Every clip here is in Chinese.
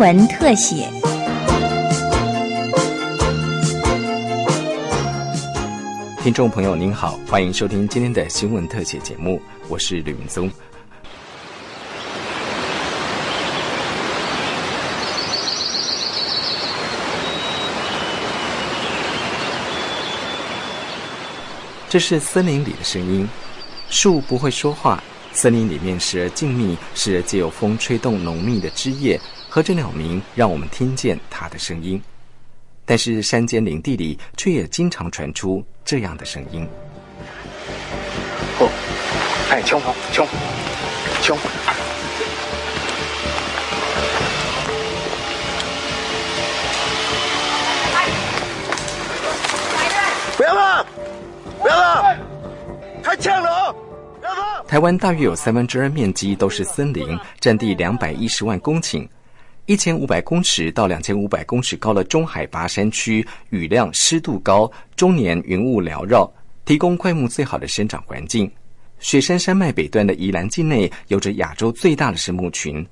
文特写。听众朋友您好，欢迎收听今天的新闻特写节目，我是吕明宗。这是森林里的声音，树不会说话，森林里面时而静谧，时而借有风吹动浓密的枝叶，和着鸟鸣，让我们听见它的声音。但是山间林地里却也经常传出这样的声音。哦，哎，冲冲冲！不要了！不要了！开枪了哦！不要了！台湾大约有三分之二面积都是森林，占地两百一十万公顷，一千五百公尺到两千五百公尺高的中海拔山区，雨量湿度高，终年云雾缭绕，提供快木最好的生长环境。雪山山脉北端的宜兰境内，有着亚洲最大的神木群，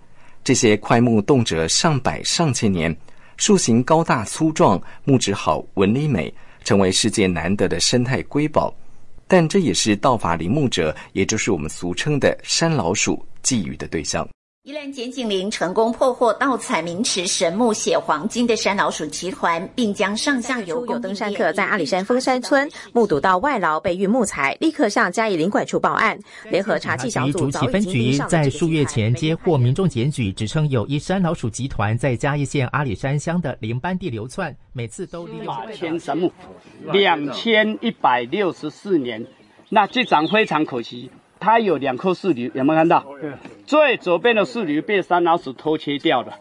这些块木动辄上百上千年，树形高大粗壮，木质好，纹理美。成为世界难得的生态瑰宝，但这也是盗伐林木者，也就是我们俗称的山老鼠觊觎的对象。宜兰简景林成功破获盗采名池神木血黄金的山老鼠集团，并将上下游有登山客在阿里山峰山村目睹到外劳被运木材，立刻向嘉义林管处报案。联合查缉小组早分局在数月前接获民众检举，指称有一山老鼠集团在嘉义县阿里山乡的林班地流窜，每次都利用千神木两千一百六十四年，那这张非常可惜。它有两颗树瘤，有没有看到？最左边的树驴被山老鼠偷切掉了。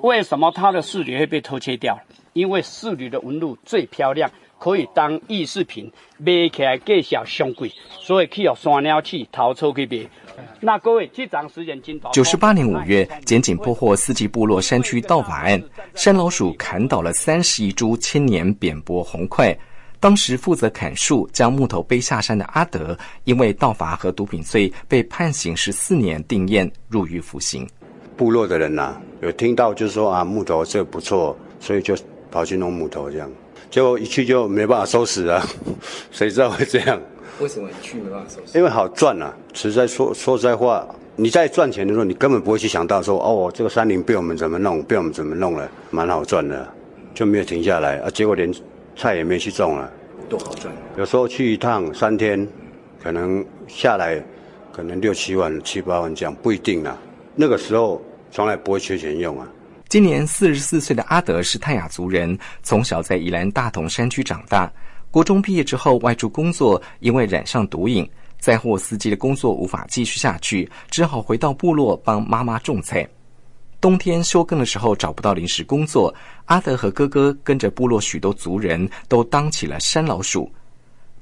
为什么它的树瘤会被偷切掉？因为树瘤的纹路最漂亮，可以当艺术品，卖起来价小上贵，所以去有山鸟去逃出去卖。那各位，这张时间金九十八年五月，检警破获四季部落山区盗伐案，山老鼠砍倒了三十一株千年扁柏红桧。当时负责砍树、将木头背下山的阿德，因为盗伐和毒品罪被判刑十四年，定验入狱服刑。部落的人呐，有听到就是说啊，木头这不错，所以就跑去弄木头这样。结果一去就没办法收拾啊，谁知道会这样？为什么一去没办法收拾？因为好赚啊！实在说说实在话，你在赚钱的时候，你根本不会去想到说哦，这个山林被我们怎么弄，被我们怎么弄了，蛮好赚的，就没有停下来啊。结果连。菜也没去种了，都好赚！有时候去一趟三天，可能下来可能六七万、七八万这样，不一定啦。那个时候从来不会缺钱用啊。今年四十四岁的阿德是泰雅族人，从小在宜兰大同山区长大。国中毕业之后外出工作，因为染上毒瘾，载货司机的工作无法继续下去，只好回到部落帮妈妈种菜。冬天休耕的时候找不到临时工作，阿德和哥哥跟着部落许多族人都当起了山老鼠。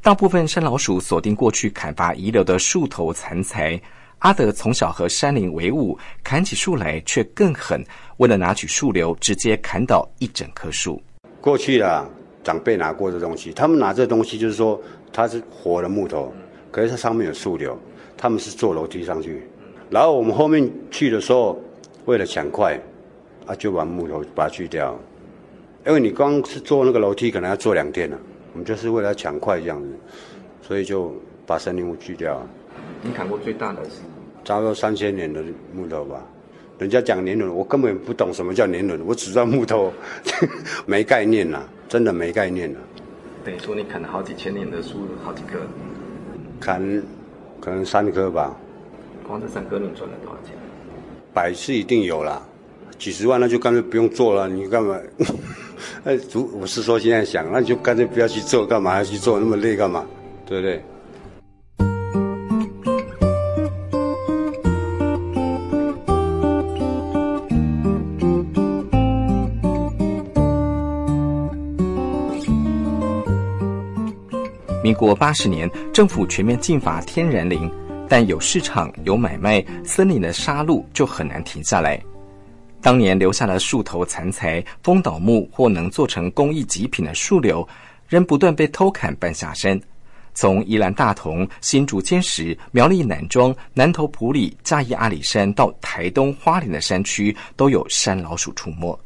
大部分山老鼠锁定过去砍伐遗留的树头残材。阿德从小和山林为伍，砍起树来却更狠，为了拿取树瘤，直接砍倒一整棵树。过去啊，长辈拿过的东西，他们拿这东西就是说它是活的木头，可是它上面有树瘤，他们是坐楼梯上去，然后我们后面去的时候。为了抢快，啊，就把木头把它锯掉，因为你光是坐那个楼梯，可能要坐两天了。我们就是为了抢快这样子，所以就把森林木锯掉。你砍过最大的是？差不多三千年的木头吧。人家讲年轮，我根本不懂什么叫年轮，我只知道木头 没概念呐，真的没概念呐。等于说你砍了好几千年的树，好几棵？砍可能三棵吧。光这三棵你赚了多少钱？百是一定有啦，几十万那就干脆不用做了，你干嘛？哎，主我是说现在想，那就干脆不要去做，干嘛要去做那么累干嘛？对不对？民国八十年，政府全面禁伐天然林。但有市场有买卖，森林的杀戮就很难停下来。当年留下了树头残材、风倒木或能做成工艺极品的树瘤，仍不断被偷砍搬下山。从宜兰大同、新竹尖石、苗栗南庄、南投埔里、嘉义阿里山到台东花莲的山区，都有山老鼠出没。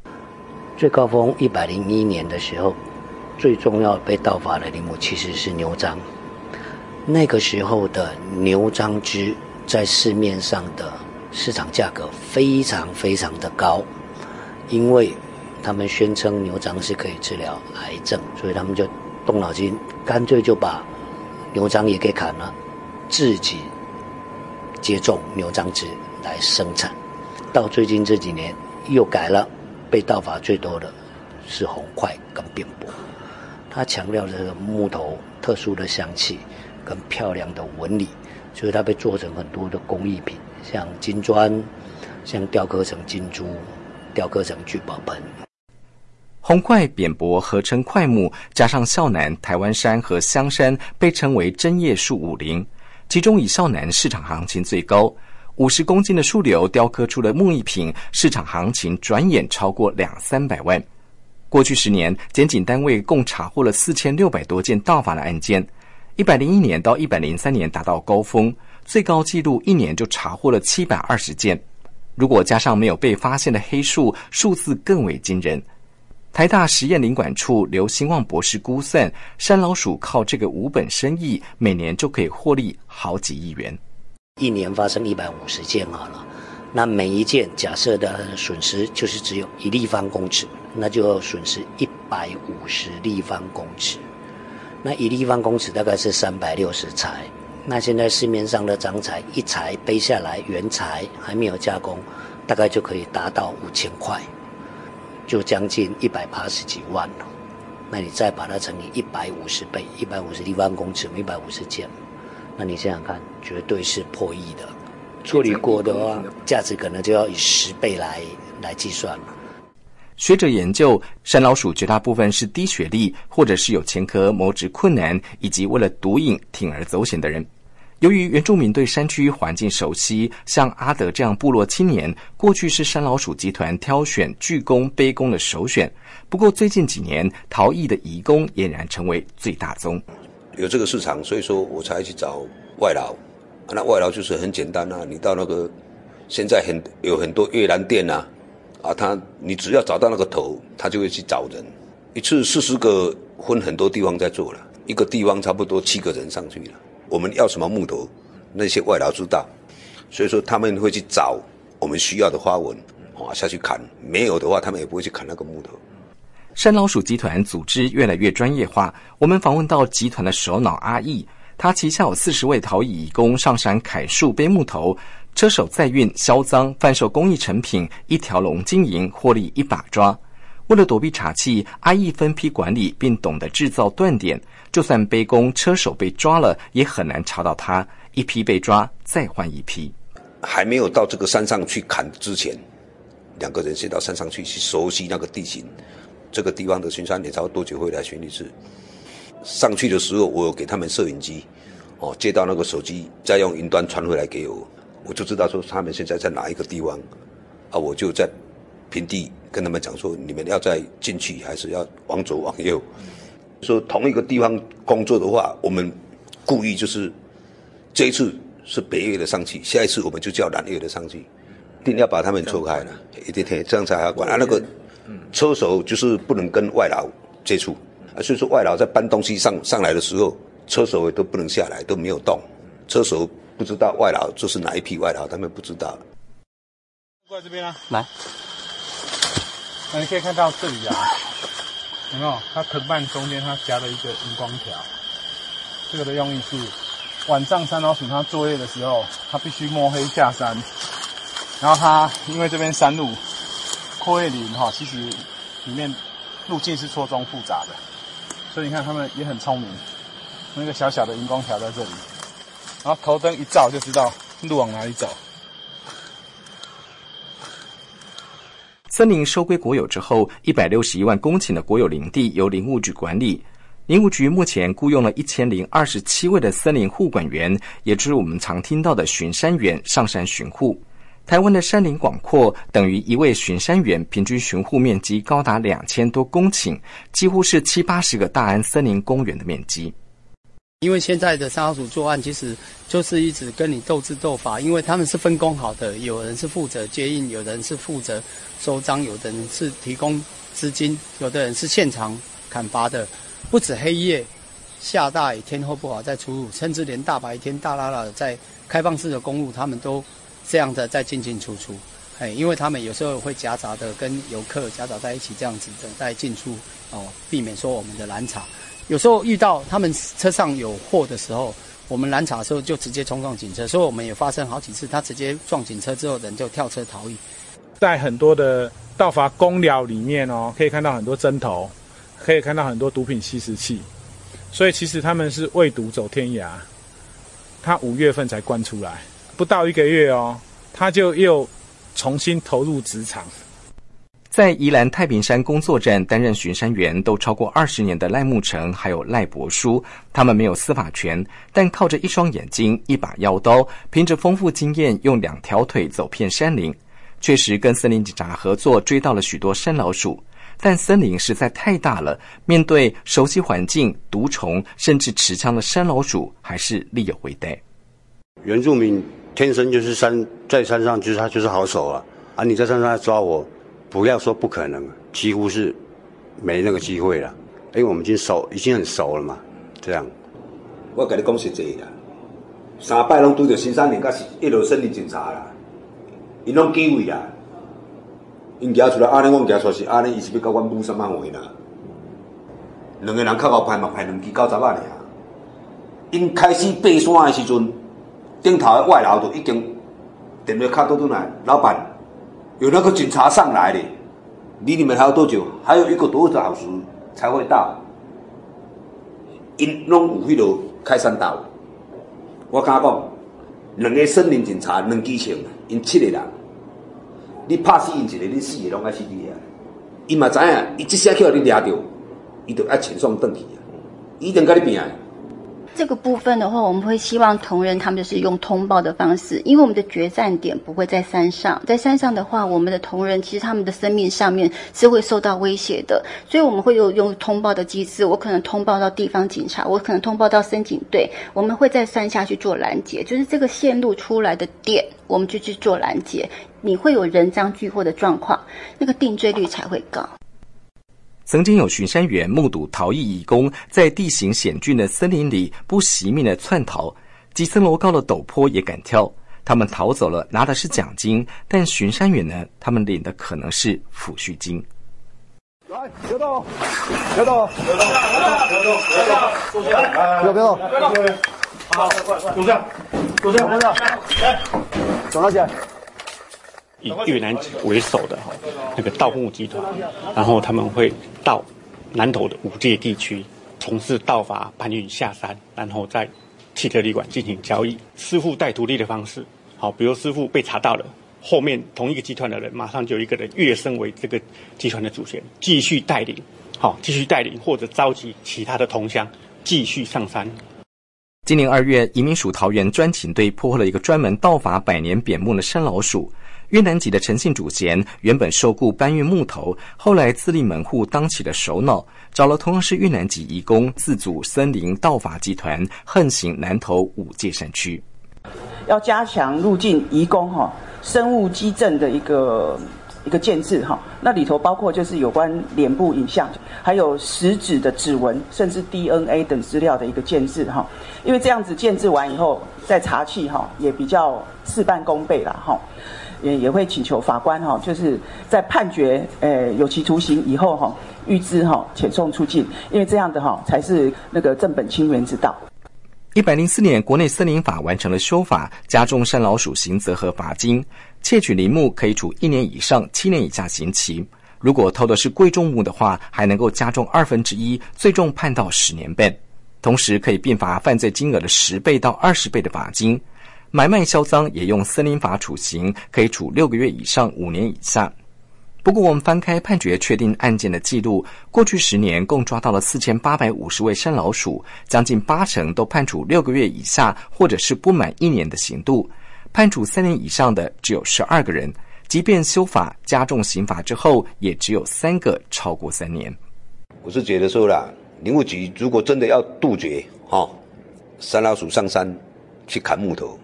最高峰一百零一年的时候，最重要被盗伐的林木其实是牛樟。那个时候的牛樟枝在市面上的市场价格非常非常的高，因为他们宣称牛樟是可以治疗癌症，所以他们就动脑筋，干脆就把。牛樟也给砍了，自己接种牛樟枝来生产。到最近这几年又改了，被盗伐最多的是红块跟扁柏。它强调这个木头特殊的香气跟漂亮的纹理，所以它被做成很多的工艺品，像金砖，像雕刻成金珠，雕刻成聚宝盆。红块扁柏合称块木，加上孝南、台湾山和香山，被称为针叶树武林。其中以孝南市场行情最高，五十公斤的树瘤雕刻出的木艺品，市场行情转眼超过两三百万。过去十年，检警单位共查获了四千六百多件盗伐的案件。一百零一年到一百零三年达到高峰，最高纪录一年就查获了七百二十件。如果加上没有被发现的黑数，数字更为惊人。台大实验林管处刘兴旺博士估算，山老鼠靠这个无本生意，每年就可以获利好几亿元。一年发生一百五十件好了，那每一件假设的损失就是只有一立方公尺，那就损失一百五十立方公尺。那一立方公尺大概是三百六十材，那现在市面上的长材一材背下来原材还没有加工，大概就可以达到五千块。就将近一百八十几万了，那你再把它乘以一百五十倍，一百五十立方公尺，一百五十件，那你想想看，绝对是破亿的。处理过的话，价值可能就要以十倍来来计算了。学者研究，山老鼠绝大部分是低学历，或者是有前科、谋职困难，以及为了毒瘾铤而走险的人。由于原住民对山区环境熟悉，像阿德这样部落青年，过去是山老鼠集团挑选巨工、卑工的首选。不过最近几年，逃逸的移工俨然成为最大宗。有这个市场，所以说我才去找外劳。那外劳就是很简单啊，你到那个现在很有很多越南店呐，啊，他你只要找到那个头，他就会去找人。一次四十个，分很多地方在做了，一个地方差不多七个人上去了。我们要什么木头，那些外劳知道，所以说他们会去找我们需要的花纹，啊下去砍。没有的话，他们也不会去砍那个木头。山老鼠集团组织越来越专业化。我们访问到集团的首脑阿义，他旗下有四十位陶艺工上山砍树、背木头，车手载运销赃，贩售工艺成品，一条龙经营，获利一把抓。为了躲避查气，阿义分批管理，并懂得制造断点。就算背工车手被抓了，也很难查到他。一批被抓，再换一批。还没有到这个山上去砍之前，两个人先到山上去去熟悉那个地形。这个地方的巡山点，差不多多久会来巡一次？上去的时候，我有给他们摄影机，哦，接到那个手机，再用云端传回来给我，我就知道说他们现在在哪一个地方。啊，我就在平地跟他们讲说，你们要再进去，还是要往左往右？说同一个地方工作的话，我们故意就是这一次是北越的上去，下一次我们就叫南越的上去，一定要把他们错开了，一定这样才好管。啊，那个车手就是不能跟外劳接触，啊，所以说外劳在搬东西上上来的时候，车手都不能下来，都没有动，车手不知道外劳这是哪一批外劳，他们不知道。过来这边啊，来，那你可以看到这里啊。有没有？它藤蔓中间它夹了一个荧光条，这个的用意是晚上山老鼠它作业的时候，它必须摸黑下山，然后它因为这边山路阔叶林哈，其实里面路径是错综复杂的，所以你看它们也很聪明，那个小小的荧光条在这里，然后头灯一照就知道路往哪里走。森林收归国有之后，一百六十一万公顷的国有林地由林务局管理。林务局目前雇佣了一千零二十七位的森林护管员，也就是我们常听到的巡山员上山巡护。台湾的山林广阔，等于一位巡山员平均巡护面积高达两千多公顷，几乎是七八十个大安森林公园的面积。因为现在的山老鼠作案，其实就是一直跟你斗智斗法，因为他们是分工好的，有人是负责接应，有人是负责收赃，有的人是提供资金，有的人是现场砍伐的，不止黑夜下大雨天候不好再出入，甚至连大白天大拉拉的在开放式的公路，他们都这样的在进进出出。哎，因为他们有时候会夹杂的跟游客夹杂在一起，这样子的在进出哦，避免说我们的拦查。有时候遇到他们车上有货的时候，我们拦查的时候就直接冲撞警车，所以我们也发生好几次，他直接撞警车之后，人就跳车逃逸。在很多的盗伐公寮里面哦，可以看到很多针头，可以看到很多毒品吸食器，所以其实他们是为毒走天涯。他五月份才关出来，不到一个月哦，他就又重新投入职场。在宜兰太平山工作站担任巡山员都超过二十年的赖木成，还有赖伯书，他们没有司法权，但靠着一双眼睛、一把腰刀，凭着丰富经验，用两条腿走遍山林，确实跟森林警察合作追到了许多山老鼠。但森林实在太大了，面对熟悉环境、毒虫甚至持枪的山老鼠，还是力有回带。原住民天生就是山在山上，就是他就是好手啊！啊，你在山上来抓我。不要说不可能，几乎是没那个机会了，因为我们已经熟，已经很熟了嘛。这样，我跟你讲实际啦，三摆拢拄着新三林，甲一路森林警察啦，因拢机位啦，因行出来，安尼我行出是安尼，伊是要甲阮补什么回啦？两个人靠后排嘛，拍两支九十万尔。因开始爬山的时阵，顶头的外楼就已经电话卡倒转来，老板。有那个警察上来的，离你们还有多久？还有一个多小时才会到。因拢有迄落开山道，我敢讲，两个森林警察，两机枪，因七个人，你拍死因一个，你四个拢爱死你啊！伊嘛知影，伊即下去互你抓着，伊就爱遣送转去啊！伊定甲你拼。这个部分的话，我们会希望同仁他们就是用通报的方式，因为我们的决战点不会在山上，在山上的话，我们的同仁其实他们的生命上面是会受到威胁的，所以我们会有用通报的机制，我可能通报到地方警察，我可能通报到森警队，我们会在山下去做拦截，就是这个线路出来的点，我们就去做拦截，你会有人赃俱获的状况，那个定罪率才会高。曾经有巡山员目睹逃逸义工在地形险峻的森林里不惜命的窜逃，几层楼高的陡坡也敢跳。他们逃走了，拿的是奖金，但巡山员呢？他们领的可能是抚恤金。来，别动，别动，别动，别动，别动，别动，别动，别动，好，快快，坐下，坐下，坐下，来，走那些。以越南为首的哈那个盗墓集团，然后他们会到南投的五界地区从事盗伐、搬运下山，然后在汽车旅馆进行交易，师傅带徒弟的方式。好，比如师傅被查到了，后面同一个集团的人马上就有一个人跃升为这个集团的主权，继续带领，好，继续带领或者召集其他的同乡继续上山。今年二月，移民署桃园专勤队破获了一个专门盗伐百年扁木的山老鼠。越南籍的陈姓主嫌原本受雇搬运木头，后来自立门户当起了首脑，找了同样是越南籍移工，自组森林盗伐集团，横行南投五界山区。要加强入境移工哈生物基证的一个一个建制哈，那里头包括就是有关脸部影像，还有食指的指纹，甚至 DNA 等资料的一个建制哈。因为这样子建制完以后，再查气哈，也比较事半功倍了哈。也也会请求法官哈，就是在判决呃有期徒刑以后哈，预支哈遣送出境，因为这样的哈才是那个正本清源之道。一百零四年，国内森林法完成了修法，加重山老鼠刑责和罚金，窃取林木可以处一年以上七年以下刑期。如果偷的是贵重物的话，还能够加重二分之一，最重判到十年半，同时可以并罚犯罪金额的十倍到二十倍的罚金。买卖销赃也用森林法处刑，可以处六个月以上五年以下。不过，我们翻开判决确定案件的记录，过去十年共抓到了四千八百五十位山老鼠，将近八成都判处六个月以下，或者是不满一年的刑度。判处三年以上的只有十二个人，即便修法加重刑罚之后，也只有三个超过三年。我是觉得说啦，林务局如果真的要杜绝哈山老鼠上山去砍木头，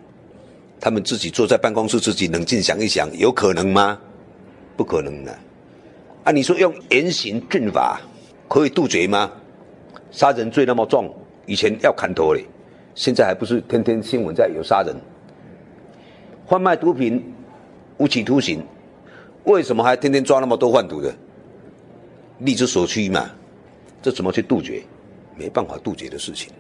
他们自己坐在办公室自己冷静想一想，有可能吗？不可能的。啊，你说用严刑峻法可以杜绝吗？杀人罪那么重，以前要砍头嘞，现在还不是天天新闻在有杀人？贩卖毒品无期徒刑，为什么还天天抓那么多贩毒的？力之所趋嘛，这怎么去杜绝？没办法杜绝的事情。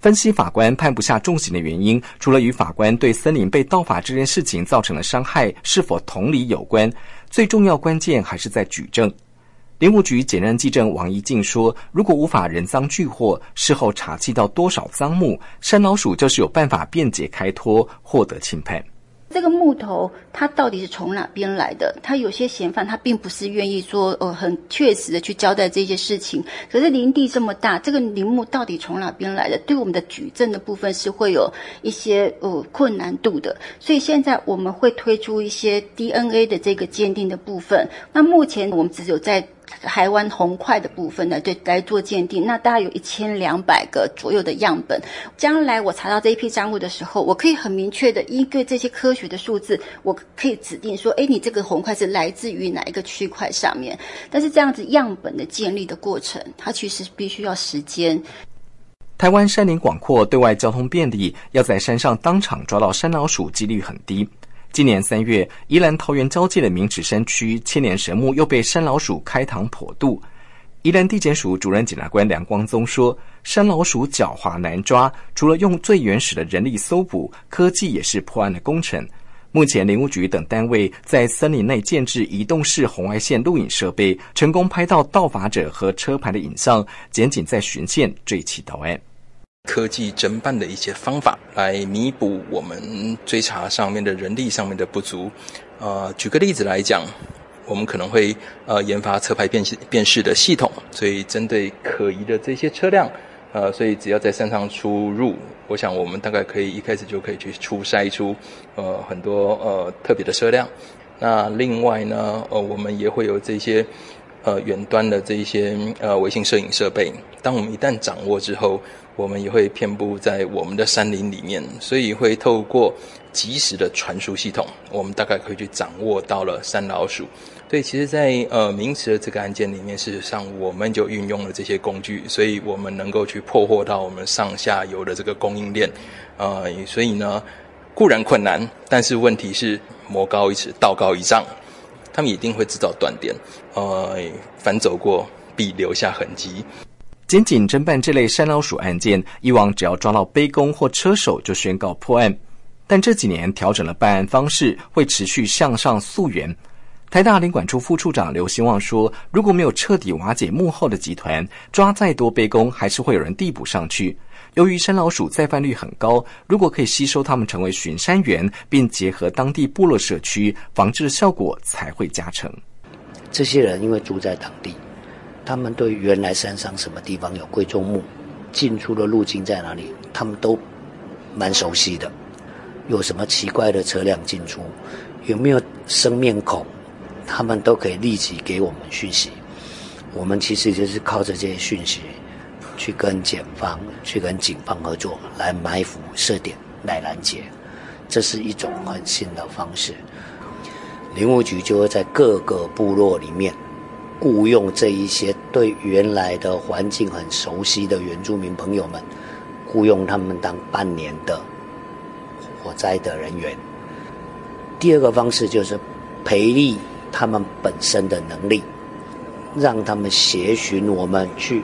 分析法官判不下重刑的原因，除了与法官对森林被盗伐这件事情造成的伤害是否同理有关，最重要关键还是在举证。林务局检认技证王一静说：“如果无法人赃俱获，事后查缉到多少赃物，山老鼠就是有办法辩解开脱，获得轻判。”这个木头它到底是从哪边来的？他有些嫌犯他并不是愿意说，呃，很确实的去交代这些事情。可是林地这么大，这个林木到底从哪边来的？对我们的举证的部分是会有一些呃困难度的。所以现在我们会推出一些 DNA 的这个鉴定的部分。那目前我们只有在。台湾红块的部分呢，对来做鉴定，那大概有一千两百个左右的样本。将来我查到这一批赃物的时候，我可以很明确的依据这些科学的数字，我可以指定说，哎，你这个红块是来自于哪一个区块上面。但是这样子样本的建立的过程，它其实必须要时间。台湾山林广阔，对外交通便利，要在山上当场抓到山老鼠几率很低。今年三月，宜兰桃园交界的明池山区千年神木又被山老鼠开膛破肚。宜兰地检署主任检察官梁光宗说：“山老鼠狡猾难抓，除了用最原始的人力搜捕，科技也是破案的工程。目前林务局等单位在森林内建置移动式红外线录影设备，成功拍到盗伐者和车牌的影像，检警在巡线追起到案。”科技侦办的一些方法来弥补我们追查上面的人力上面的不足。呃，举个例子来讲，我们可能会呃研发车牌辨识辨识的系统，所以针对可疑的这些车辆，呃，所以只要在山上出入，我想我们大概可以一开始就可以去初筛出呃很多呃特别的车辆。那另外呢，呃，我们也会有这些呃远端的这一些呃微型摄影设备，当我们一旦掌握之后。我们也会遍布在我们的山林里面，所以会透过及时的传输系统，我们大概可以去掌握到了山老鼠。所以，其实，在呃名词的这个案件里面，事实上我们就运用了这些工具，所以我们能够去破获到我们上下游的这个供应链。呃，所以呢，固然困难，但是问题是魔高一尺，道高一丈，他们一定会制造断点。呃，反走过必留下痕迹。仅仅侦办这类山老鼠案件，以往只要抓到背公或车手就宣告破案，但这几年调整了办案方式，会持续向上溯源。台大领管处副处长刘兴旺说：“如果没有彻底瓦解幕后的集团，抓再多背公，还是会有人递补上去。由于山老鼠再犯率很高，如果可以吸收他们成为巡山员，并结合当地部落社区，防治的效果才会加成。这些人因为住在当地。”他们对原来山上什么地方有贵重木，进出的路径在哪里，他们都蛮熟悉的。有什么奇怪的车辆进出，有没有生面孔，他们都可以立即给我们讯息。我们其实就是靠着这些讯息，去跟检方、去跟警方合作，来埋伏设点，来拦截。这是一种很新的方式。林务局就会在各个部落里面。雇佣这一些对原来的环境很熟悉的原住民朋友们，雇佣他们当半年的火灾的人员。第二个方式就是培力他们本身的能力，让他们协寻我们去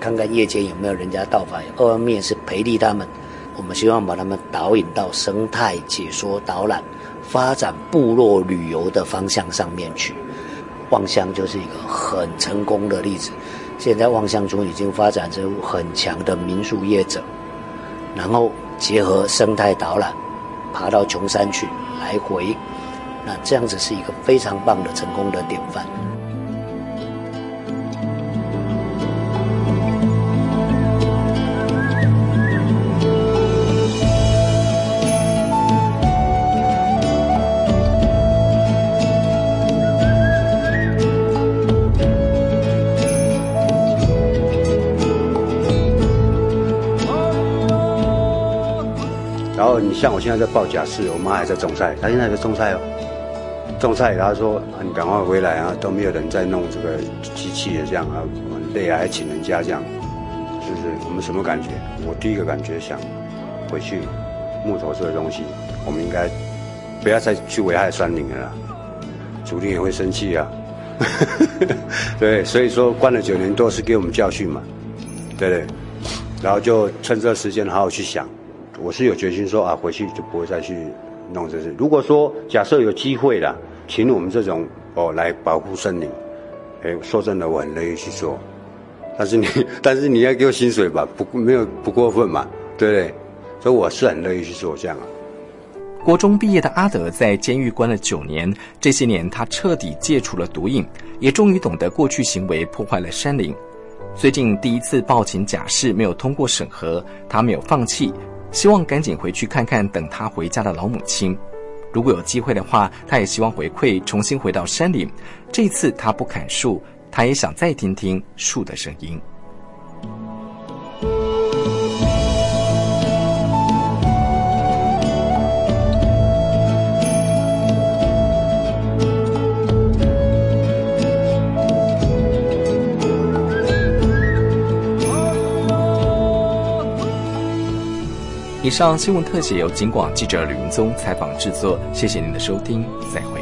看看夜间有没有人家盗伐。二面是培力他们，我们希望把他们导引到生态解说导览、发展部落旅游的方向上面去。望乡就是一个很成功的例子，现在望乡村已经发展成很强的民宿业者，然后结合生态导览，爬到琼山去来回，那这样子是一个非常棒的成功的典范。你像我现在在报假释，我妈还在种菜，她现在在种菜哦，种菜，然后说你赶快回来啊，都没有人在弄这个机器的这样啊，很累啊，还请人家这样，是不是？我们什么感觉？我第一个感觉想回去，木头这个东西，我们应该不要再去危害山林了啦，主力也会生气啊，对，所以说关了九年多是给我们教训嘛，对不对？然后就趁这个时间好好去想。我是有决心说啊，回去就不会再去弄这些。如果说假设有机会了，请我们这种哦来保护森林，哎，说真的，我很乐意去做。但是你，但是你要给我薪水吧，不没有不过分嘛，对不对？所以我是很乐意去做这样啊。国中毕业的阿德在监狱关了九年，这些年他彻底戒除了毒瘾，也终于懂得过去行为破坏了山林。最近第一次报警假释没有通过审核，他没有放弃。希望赶紧回去看看等他回家的老母亲。如果有机会的话，他也希望回馈，重新回到山林。这次他不砍树，他也想再听听树的声音。以上新闻特写由警广记者吕云宗采访制作，谢谢您的收听，再会。